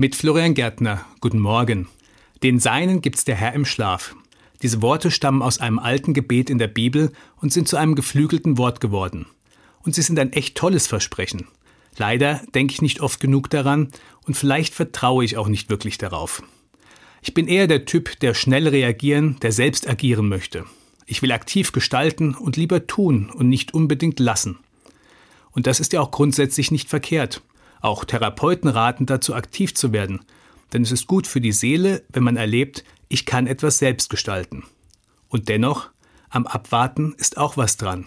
Mit Florian Gärtner. Guten Morgen. Den Seinen gibt's der Herr im Schlaf. Diese Worte stammen aus einem alten Gebet in der Bibel und sind zu einem geflügelten Wort geworden. Und sie sind ein echt tolles Versprechen. Leider denke ich nicht oft genug daran und vielleicht vertraue ich auch nicht wirklich darauf. Ich bin eher der Typ, der schnell reagieren, der selbst agieren möchte. Ich will aktiv gestalten und lieber tun und nicht unbedingt lassen. Und das ist ja auch grundsätzlich nicht verkehrt. Auch Therapeuten raten dazu, aktiv zu werden, denn es ist gut für die Seele, wenn man erlebt, ich kann etwas selbst gestalten. Und dennoch, am Abwarten ist auch was dran.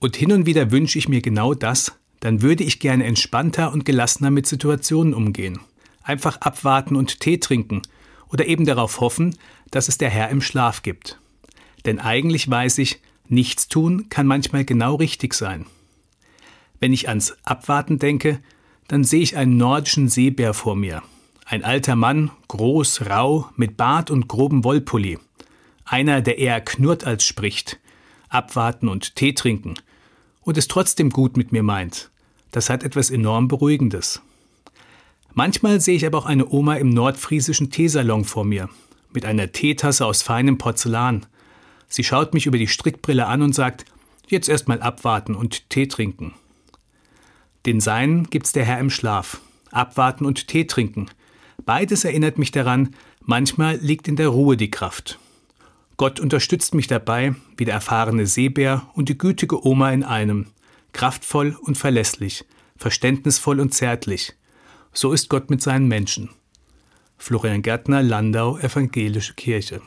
Und hin und wieder wünsche ich mir genau das, dann würde ich gerne entspannter und gelassener mit Situationen umgehen. Einfach abwarten und Tee trinken oder eben darauf hoffen, dass es der Herr im Schlaf gibt. Denn eigentlich weiß ich, nichts tun kann manchmal genau richtig sein. Wenn ich ans Abwarten denke, dann sehe ich einen nordischen Seebär vor mir. Ein alter Mann, groß, rau, mit Bart und groben Wollpulli. Einer, der eher knurrt als spricht. Abwarten und Tee trinken. Und es trotzdem gut mit mir meint. Das hat etwas enorm Beruhigendes. Manchmal sehe ich aber auch eine Oma im nordfriesischen Teesalon vor mir. Mit einer Teetasse aus feinem Porzellan. Sie schaut mich über die Strickbrille an und sagt, jetzt erst mal abwarten und Tee trinken. Den Seinen gibt's der Herr im Schlaf. Abwarten und Tee trinken. Beides erinnert mich daran, manchmal liegt in der Ruhe die Kraft. Gott unterstützt mich dabei, wie der erfahrene Seebär und die gütige Oma in einem. Kraftvoll und verlässlich, verständnisvoll und zärtlich. So ist Gott mit seinen Menschen. Florian Gärtner, Landau, Evangelische Kirche.